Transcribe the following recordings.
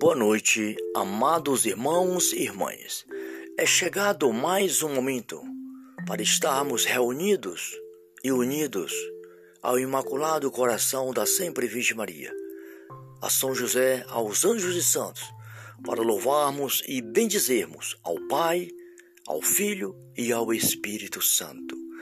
Boa noite, amados irmãos e irmãs. É chegado mais um momento para estarmos reunidos e unidos ao Imaculado Coração da Sempre Virgem Maria, a São José, aos anjos e santos, para louvarmos e bendizermos ao Pai, ao Filho e ao Espírito Santo.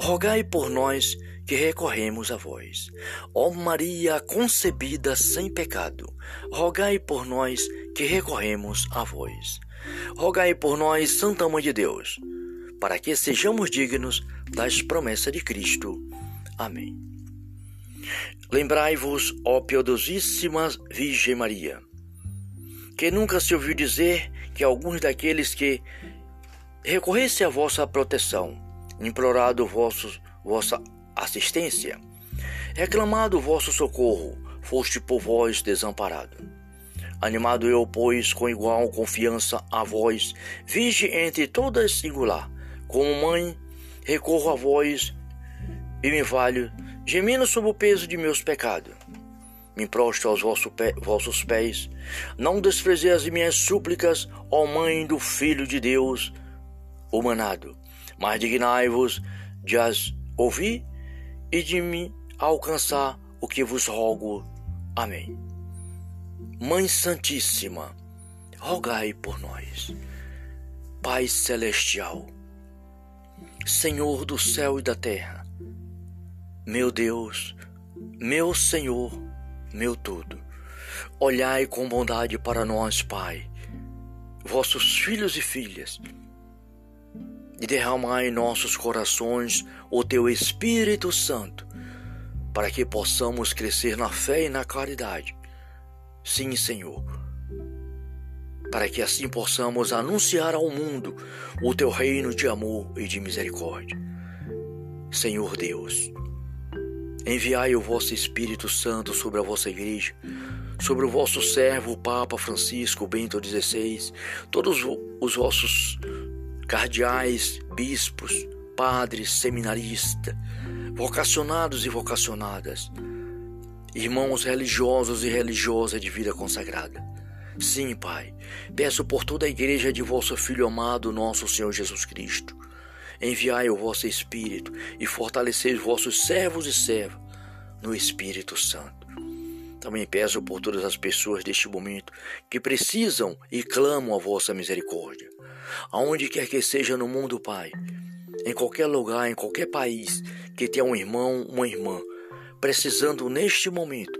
rogai por nós que recorremos a vós. Ó Maria concebida sem pecado, rogai por nós que recorremos a vós. Rogai por nós, Santa Mãe de Deus, para que sejamos dignos das promessas de Cristo. Amém. Lembrai-vos, ó piedosíssima Virgem Maria, que nunca se ouviu dizer que alguns daqueles que recorressem à vossa proteção, implorado vossos, vossa assistência, reclamado vosso socorro, foste por vós desamparado. Animado eu, pois, com igual confiança a vós, vige entre todas singular, como mãe, recorro a vós e me valho, gemendo sob o peso de meus pecados. Me prostro aos vossos pés, não desprezei as minhas súplicas, ó Mãe do Filho de Deus, humanado, mas dignai-vos de as ouvir e de me alcançar o que vos rogo. Amém. Mãe Santíssima, rogai por nós. Pai Celestial, Senhor do céu e da terra, meu Deus, meu Senhor, meu tudo, olhai com bondade para nós, Pai, vossos filhos e filhas, e derramai em nossos corações o teu Espírito Santo, para que possamos crescer na fé e na caridade. Sim, Senhor, para que assim possamos anunciar ao mundo o teu reino de amor e de misericórdia. Senhor Deus, enviai o vosso Espírito Santo sobre a vossa igreja, sobre o vosso servo, o Papa Francisco Bento XVI, todos os vossos cardeais, bispos, padres, seminaristas, vocacionados e vocacionadas, irmãos religiosos e religiosas de vida consagrada. Sim, Pai, peço por toda a igreja de vosso Filho amado, nosso Senhor Jesus Cristo. Enviai o vosso Espírito e fortalecei os vossos servos e servas no Espírito Santo. Também peço por todas as pessoas deste momento que precisam e clamam a vossa misericórdia aonde quer que seja no mundo, Pai, em qualquer lugar, em qualquer país, que tenha um irmão, uma irmã, precisando neste momento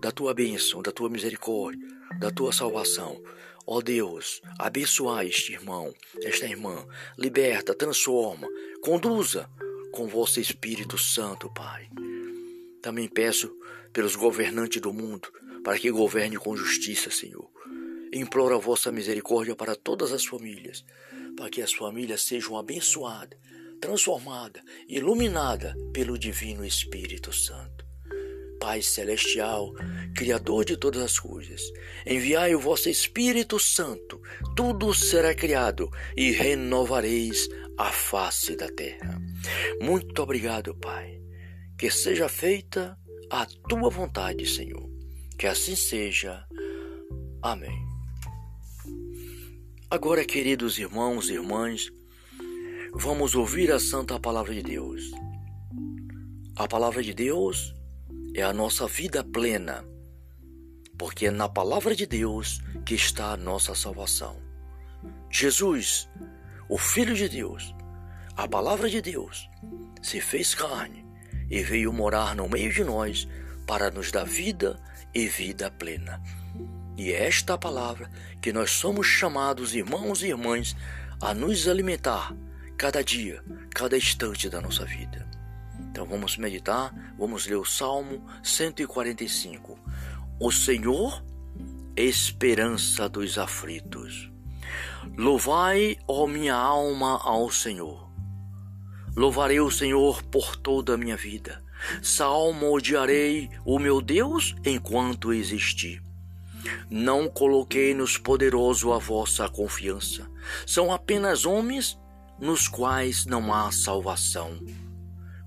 da tua bênção, da tua misericórdia, da tua salvação. Ó Deus, abençoa este irmão, esta irmã, liberta, transforma, conduza com vosso Espírito Santo, Pai. Também peço pelos governantes do mundo, para que governe com justiça, Senhor Imploro a vossa misericórdia para todas as famílias, para que as famílias sejam abençoadas, transformadas, iluminadas pelo Divino Espírito Santo. Pai Celestial, Criador de todas as coisas, enviai o vosso Espírito Santo, tudo será criado e renovareis a face da terra. Muito obrigado, Pai. Que seja feita a tua vontade, Senhor. Que assim seja. Amém. Agora, queridos irmãos e irmãs, vamos ouvir a santa palavra de Deus. A palavra de Deus é a nossa vida plena, porque é na palavra de Deus que está a nossa salvação. Jesus, o Filho de Deus, a palavra de Deus, se fez carne e veio morar no meio de nós para nos dar vida e vida plena. E é esta palavra que nós somos chamados, irmãos e irmãs, a nos alimentar cada dia, cada instante da nossa vida. Então vamos meditar, vamos ler o Salmo 145. O Senhor, esperança dos aflitos. Louvai, ó minha alma, ao Senhor. Louvarei o Senhor por toda a minha vida. Salmodiarei o meu Deus enquanto existir. Não coloquei nos poderosos a vossa confiança. São apenas homens nos quais não há salvação.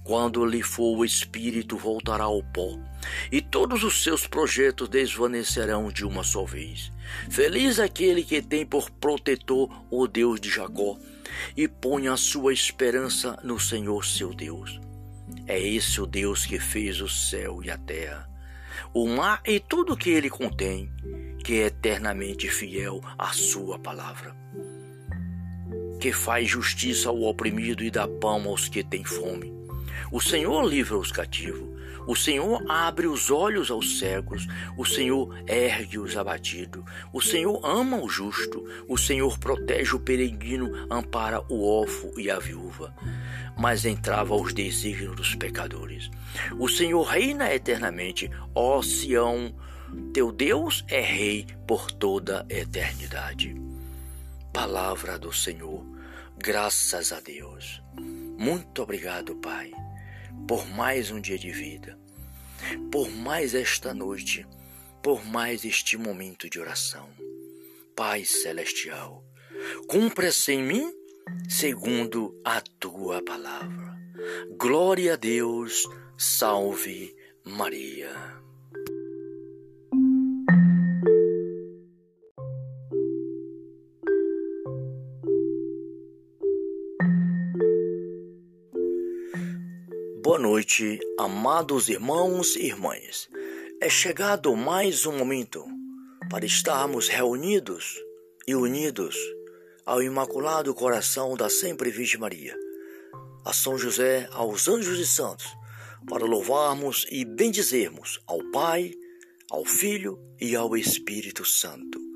Quando lhe for o espírito, voltará ao pó, e todos os seus projetos desvanecerão de uma só vez. Feliz aquele que tem por protetor o Deus de Jacó, e põe a sua esperança no Senhor seu Deus. É esse o Deus que fez o céu e a terra, o mar e tudo que ele contém, que é eternamente fiel à sua palavra. Que faz justiça ao oprimido e dá pão aos que têm fome o Senhor livra os cativos. O Senhor abre os olhos aos cegos. O Senhor ergue os abatidos. O Senhor ama o justo. O Senhor protege o peregrino, ampara o órfão e a viúva. Mas entrava os desígnios dos pecadores. O Senhor reina eternamente. Ó Sião, teu Deus é rei por toda a eternidade. Palavra do Senhor. Graças a Deus. Muito obrigado, Pai por mais um dia de vida, por mais esta noite, por mais este momento de oração. Pai Celestial, cumpra-se em mim segundo a tua palavra. Glória a Deus, salve Maria. Boa noite, amados irmãos e irmãs. É chegado mais um momento para estarmos reunidos e unidos ao Imaculado Coração da Sempre Virgem Maria, a São José, aos anjos e santos, para louvarmos e bendizermos ao Pai, ao Filho e ao Espírito Santo.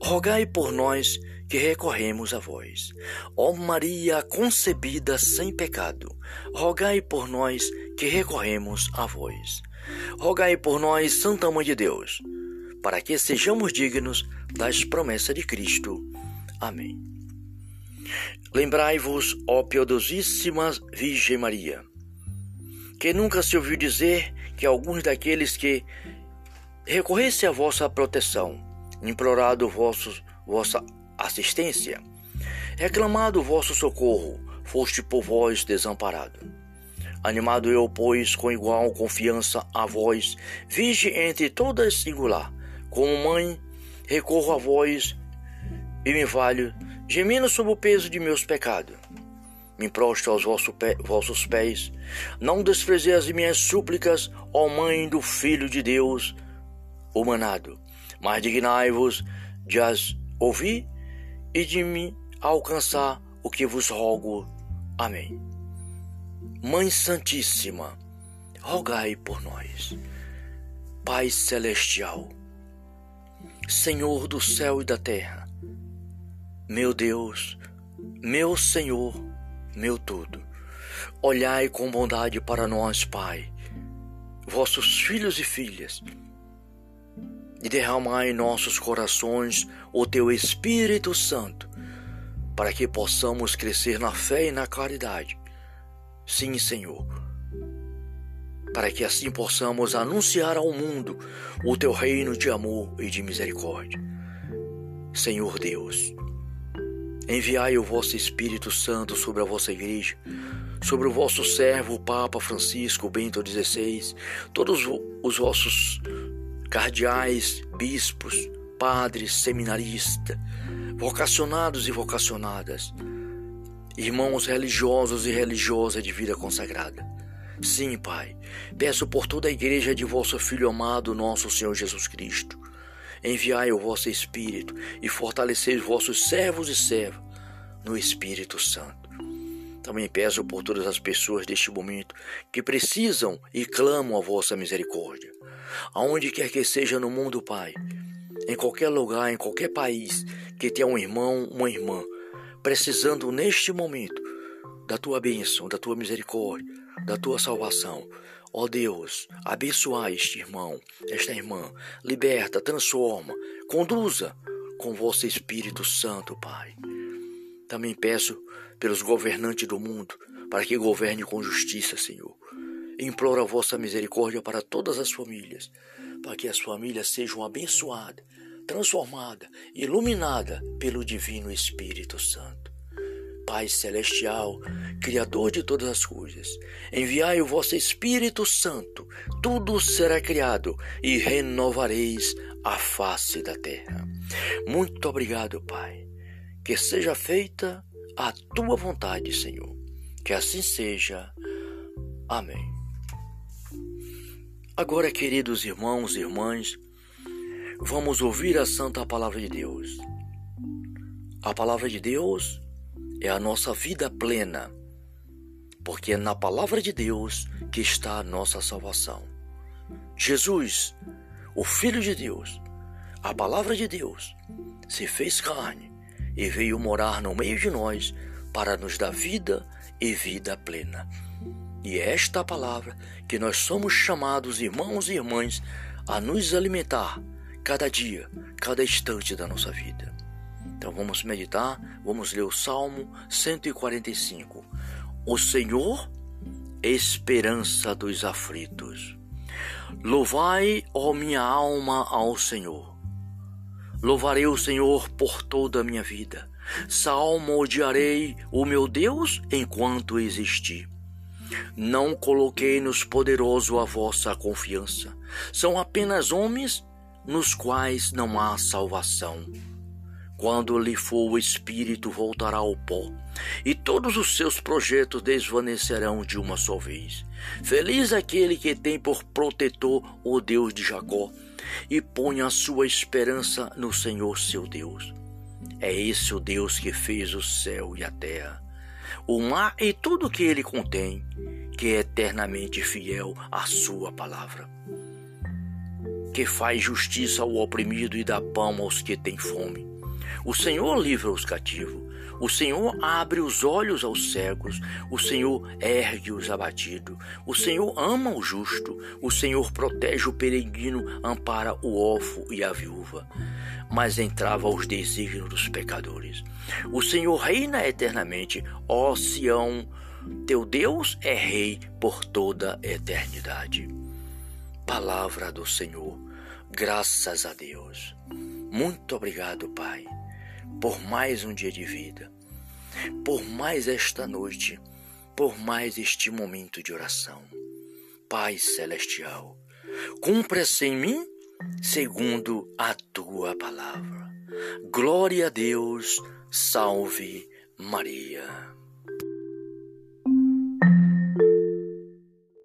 rogai por nós que recorremos a vós. Ó Maria concebida sem pecado, rogai por nós que recorremos a vós. Rogai por nós, Santa Mãe de Deus, para que sejamos dignos das promessas de Cristo. Amém. Lembrai-vos, ó piedosíssima Virgem Maria, que nunca se ouviu dizer que alguns daqueles que recorressem à vossa proteção, implorado vossos, vossa assistência, reclamado vosso socorro, foste por vós desamparado. Animado eu, pois, com igual confiança a vós, vige entre todas singular, como mãe, recorro a vós e me valho, gemindo sob o peso de meus pecados. Me prostro aos vossos, pé, vossos pés, não desprezei as minhas súplicas, ó Mãe do Filho de Deus, humanado, mas dignai-vos de as ouvir e de me alcançar o que vos rogo. Amém. Mãe Santíssima, rogai por nós. Pai Celestial, Senhor do céu e da terra, meu Deus, meu Senhor, meu tudo, olhai com bondade para nós, Pai, vossos filhos e filhas, e derramai em nossos corações o teu Espírito Santo, para que possamos crescer na fé e na caridade. Sim, Senhor, para que assim possamos anunciar ao mundo o teu reino de amor e de misericórdia. Senhor Deus, enviai o vosso Espírito Santo sobre a vossa igreja, sobre o vosso servo, o Papa Francisco Bento XVI, todos os vossos cardeais, bispos, padres, seminaristas, vocacionados e vocacionadas, irmãos religiosos e religiosas de vida consagrada. Sim, Pai, peço por toda a igreja de vosso Filho amado, nosso Senhor Jesus Cristo. Enviai o vosso Espírito e fortalecei os vossos servos e servas no Espírito Santo. Também peço por todas as pessoas deste momento que precisam e clamam a vossa misericórdia aonde quer que seja no mundo, Pai, em qualquer lugar, em qualquer país, que tenha um irmão, uma irmã, precisando neste momento da tua bênção, da tua misericórdia, da tua salvação. Ó Deus, abençoa este irmão, esta irmã, liberta, transforma, conduza com vosso Espírito Santo, Pai. Também peço pelos governantes do mundo, para que governe com justiça, Senhor. Imploro a vossa misericórdia para todas as famílias, para que as famílias sejam abençoadas, transformadas, iluminadas pelo Divino Espírito Santo. Pai Celestial, Criador de todas as coisas, enviai o vosso Espírito Santo, tudo será criado e renovareis a face da terra. Muito obrigado, Pai. Que seja feita a tua vontade, Senhor. Que assim seja. Amém. Agora, queridos irmãos e irmãs, vamos ouvir a santa palavra de Deus. A palavra de Deus é a nossa vida plena, porque é na palavra de Deus que está a nossa salvação. Jesus, o Filho de Deus, a palavra de Deus, se fez carne e veio morar no meio de nós para nos dar vida e vida plena. E é esta palavra que nós somos chamados, irmãos e irmãs, a nos alimentar cada dia, cada instante da nossa vida. Então vamos meditar, vamos ler o Salmo 145. O Senhor, esperança dos aflitos. Louvai, ó minha alma, ao Senhor Louvarei o Senhor por toda a minha vida. Salmodiarei o meu Deus enquanto existir. Não coloquei nos poderosos a vossa confiança. São apenas homens nos quais não há salvação. Quando lhe for o espírito, voltará ao pó, e todos os seus projetos desvanecerão de uma só vez. Feliz aquele que tem por protetor o Deus de Jacó e põe a sua esperança no Senhor seu Deus. É esse o Deus que fez o céu e a terra, o mar e tudo que ele contém, que é eternamente fiel à sua palavra. Que faz justiça ao oprimido e dá pão aos que têm fome. O Senhor livra os cativos o Senhor abre os olhos aos cegos, o Senhor ergue os abatidos, o Senhor ama o justo, o Senhor protege o peregrino, ampara o órfão e a viúva, mas entrava os desígnios dos pecadores. O Senhor reina eternamente, ó Sião, teu Deus é rei por toda a eternidade. Palavra do Senhor, graças a Deus. Muito obrigado, Pai por mais um dia de vida, por mais esta noite, por mais este momento de oração. Pai Celestial, cumpra-se em mim segundo a tua palavra. Glória a Deus, salve Maria.